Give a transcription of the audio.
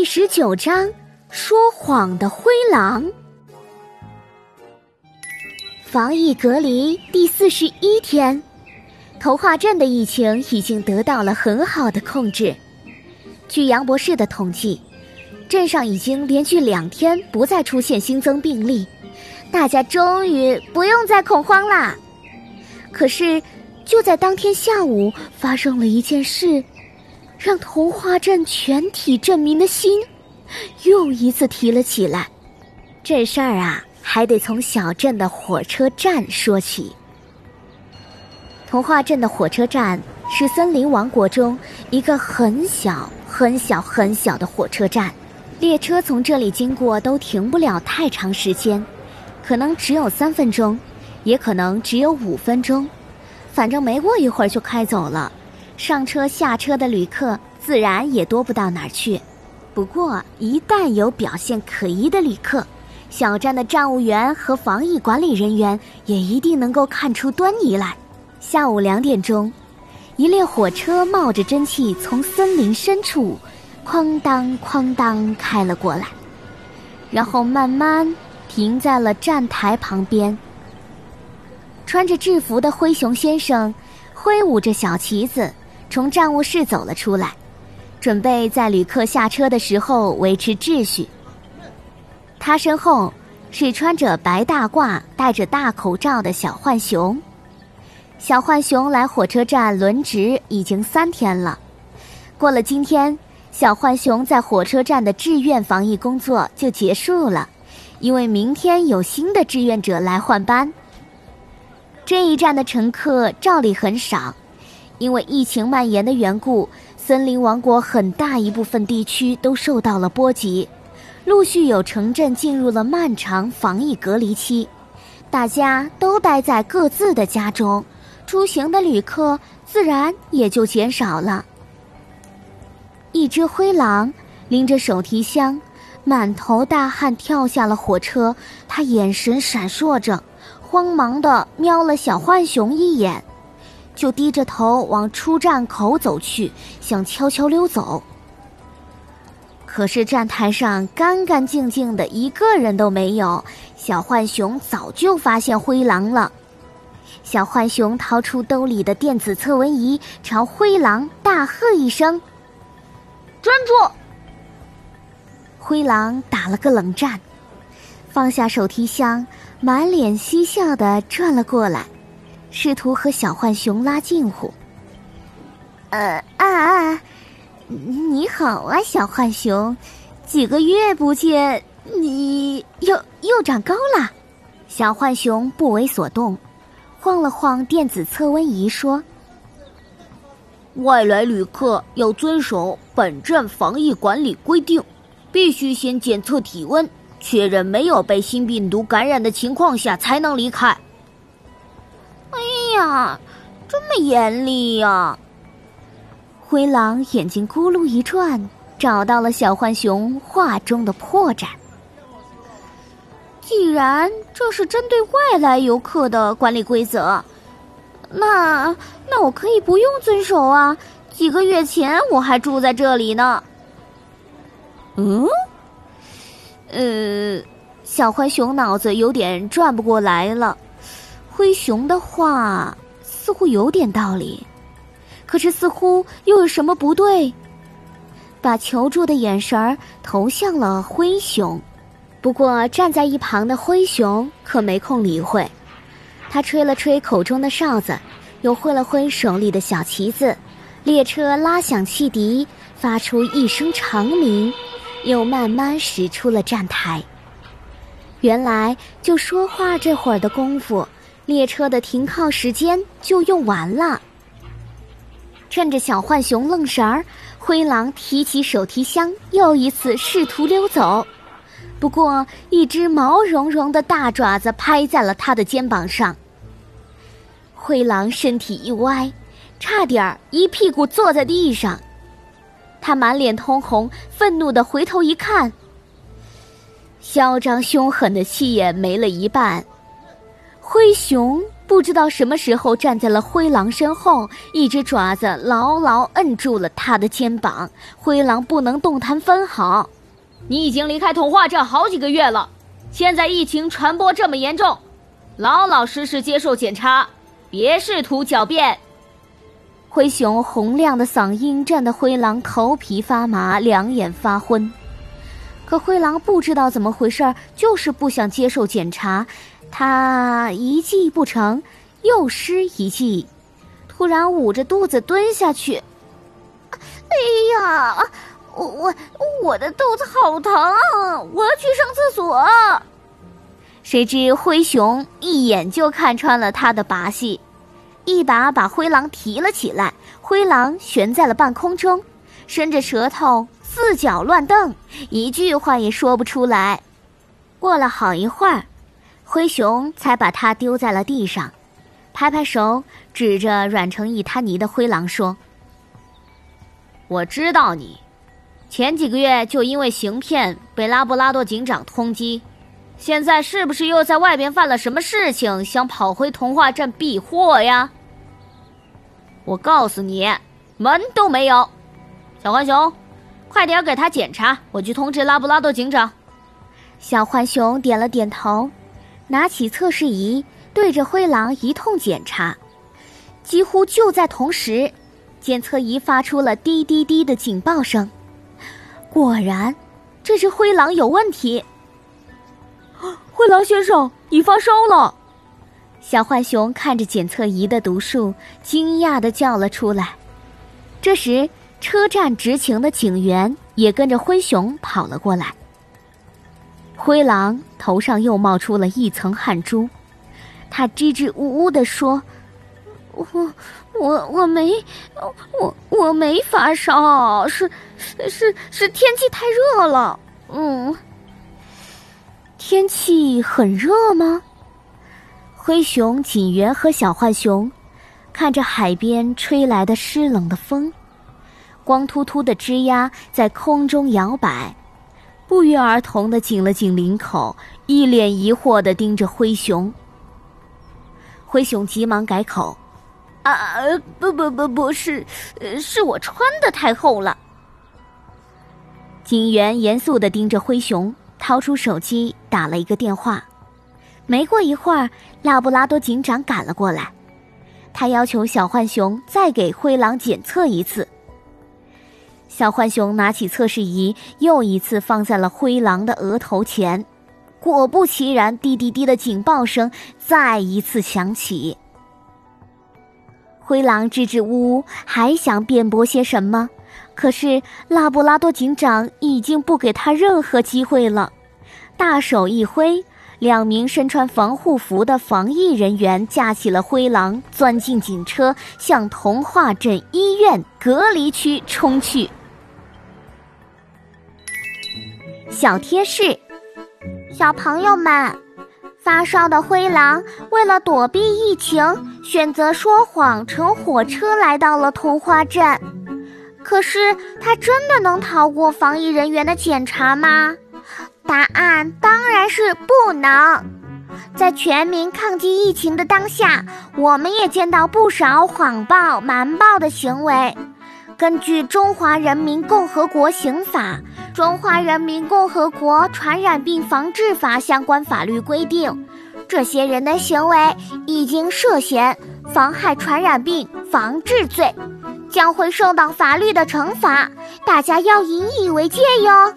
第十九章：说谎的灰狼。防疫隔离第四十一天，童话镇的疫情已经得到了很好的控制。据杨博士的统计，镇上已经连续两天不再出现新增病例，大家终于不用再恐慌啦。可是，就在当天下午，发生了一件事。让童话镇全体镇民的心又一次提了起来。这事儿啊，还得从小镇的火车站说起。童话镇的火车站是森林王国中一个很小、很小、很小的火车站，列车从这里经过都停不了太长时间，可能只有三分钟，也可能只有五分钟，反正没过一会儿就开走了。上车下车的旅客自然也多不到哪儿去，不过一旦有表现可疑的旅客，小站的站务员和防疫管理人员也一定能够看出端倪来。下午两点钟，一列火车冒着蒸汽从森林深处哐当哐当开了过来，然后慢慢停在了站台旁边。穿着制服的灰熊先生挥舞着小旗子。从站务室走了出来，准备在旅客下车的时候维持秩序。他身后是穿着白大褂、戴着大口罩的小浣熊。小浣熊来火车站轮值已经三天了，过了今天，小浣熊在火车站的志愿防疫工作就结束了，因为明天有新的志愿者来换班。这一站的乘客照例很少。因为疫情蔓延的缘故，森林王国很大一部分地区都受到了波及，陆续有城镇进入了漫长防疫隔离期，大家都待在各自的家中，出行的旅客自然也就减少了。一只灰狼拎着手提箱，满头大汗跳下了火车，他眼神闪烁着，慌忙的瞄了小浣熊一眼。就低着头往出站口走去，想悄悄溜走。可是站台上干干净净的，一个人都没有。小浣熊早就发现灰狼了。小浣熊掏出兜里的电子测温仪，朝灰狼大喝一声：“专注！”灰狼打了个冷战，放下手提箱，满脸嬉笑的转了过来。试图和小浣熊拉近乎。呃啊啊！你好啊，小浣熊，几个月不见，你又又长高了。小浣熊不为所动，晃了晃电子测温仪说：“外来旅客要遵守本站防疫管理规定，必须先检测体温，确认没有被新病毒感染的情况下才能离开。”呀，这么严厉呀！灰狼眼睛咕噜一转，找到了小浣熊话中的破绽。既然这是针对外来游客的管理规则，那那我可以不用遵守啊！几个月前我还住在这里呢。嗯，呃，小浣熊脑子有点转不过来了。灰熊的话似乎有点道理，可是似乎又有什么不对。把求助的眼神儿投向了灰熊，不过站在一旁的灰熊可没空理会。他吹了吹口中的哨子，又挥了挥手里的小旗子，列车拉响汽笛，发出一声长鸣，又慢慢驶出了站台。原来就说话这会儿的功夫。列车的停靠时间就用完了。趁着小浣熊愣神儿，灰狼提起手提箱，又一次试图溜走。不过，一只毛茸茸的大爪子拍在了他的肩膀上。灰狼身体一歪，差点儿一屁股坐在地上。他满脸通红，愤怒的回头一看，嚣张凶狠的气焰没了一半。灰熊不知道什么时候站在了灰狼身后，一只爪子牢牢摁住了他的肩膀，灰狼不能动弹分毫。你已经离开童话镇好几个月了，现在疫情传播这么严重，老老实实接受检查，别试图狡辩。灰熊洪亮的嗓音震得灰狼头皮发麻，两眼发昏。可灰狼不知道怎么回事，就是不想接受检查。他一计不成，又施一计，突然捂着肚子蹲下去。哎呀，我我我的肚子好疼，我要去上厕所。谁知灰熊一眼就看穿了他的把戏。一把把灰狼提了起来，灰狼悬在了半空中，伸着舌头四脚乱蹬，一句话也说不出来。过了好一会儿，灰熊才把它丢在了地上，拍拍手，指着软成一滩泥的灰狼说：“我知道你，前几个月就因为行骗被拉布拉多警长通缉。”现在是不是又在外边犯了什么事情，想跑回童话镇避祸呀？我告诉你，门都没有。小浣熊，快点给他检查，我去通知拉布拉多警长。小浣熊点了点头，拿起测试仪对着灰狼一通检查。几乎就在同时，检测仪发出了滴滴滴的警报声。果然，这只灰狼有问题。灰狼先生，你发烧了！小浣熊看着检测仪的读数，惊讶的叫了出来。这时，车站执勤的警员也跟着灰熊跑了过来。灰狼头上又冒出了一层汗珠，他支支吾吾的说：“我我我没我我没发烧，是是是天气太热了。”嗯。天气很热吗？灰熊警员和小浣熊看着海边吹来的湿冷的风，光秃秃的枝丫在空中摇摆，不约而同的紧了紧领口，一脸疑惑的盯着灰熊。灰熊急忙改口：“啊，不不不，不是，是我穿的太厚了。”警员严肃的盯着灰熊。掏出手机打了一个电话，没过一会儿，拉布拉多警长赶了过来，他要求小浣熊再给灰狼检测一次。小浣熊拿起测试仪，又一次放在了灰狼的额头前，果不其然，滴滴滴的警报声再一次响起。灰狼支支吾吾，还想辩驳些什么。可是拉布拉多警长已经不给他任何机会了，大手一挥，两名身穿防护服的防疫人员架起了灰狼，钻进警车，向童话镇医院隔离区冲去。小贴士：小朋友们，发烧的灰狼为了躲避疫情，选择说谎，乘火车来到了童话镇。可是，他真的能逃过防疫人员的检查吗？答案当然是不能。在全民抗击疫情的当下，我们也见到不少谎报、瞒报的行为。根据《中华人民共和国刑法》《中华人民共和国传染病防治法》相关法律规定，这些人的行为已经涉嫌妨害传染病防治罪。将会受到法律的惩罚，大家要引以为戒哟。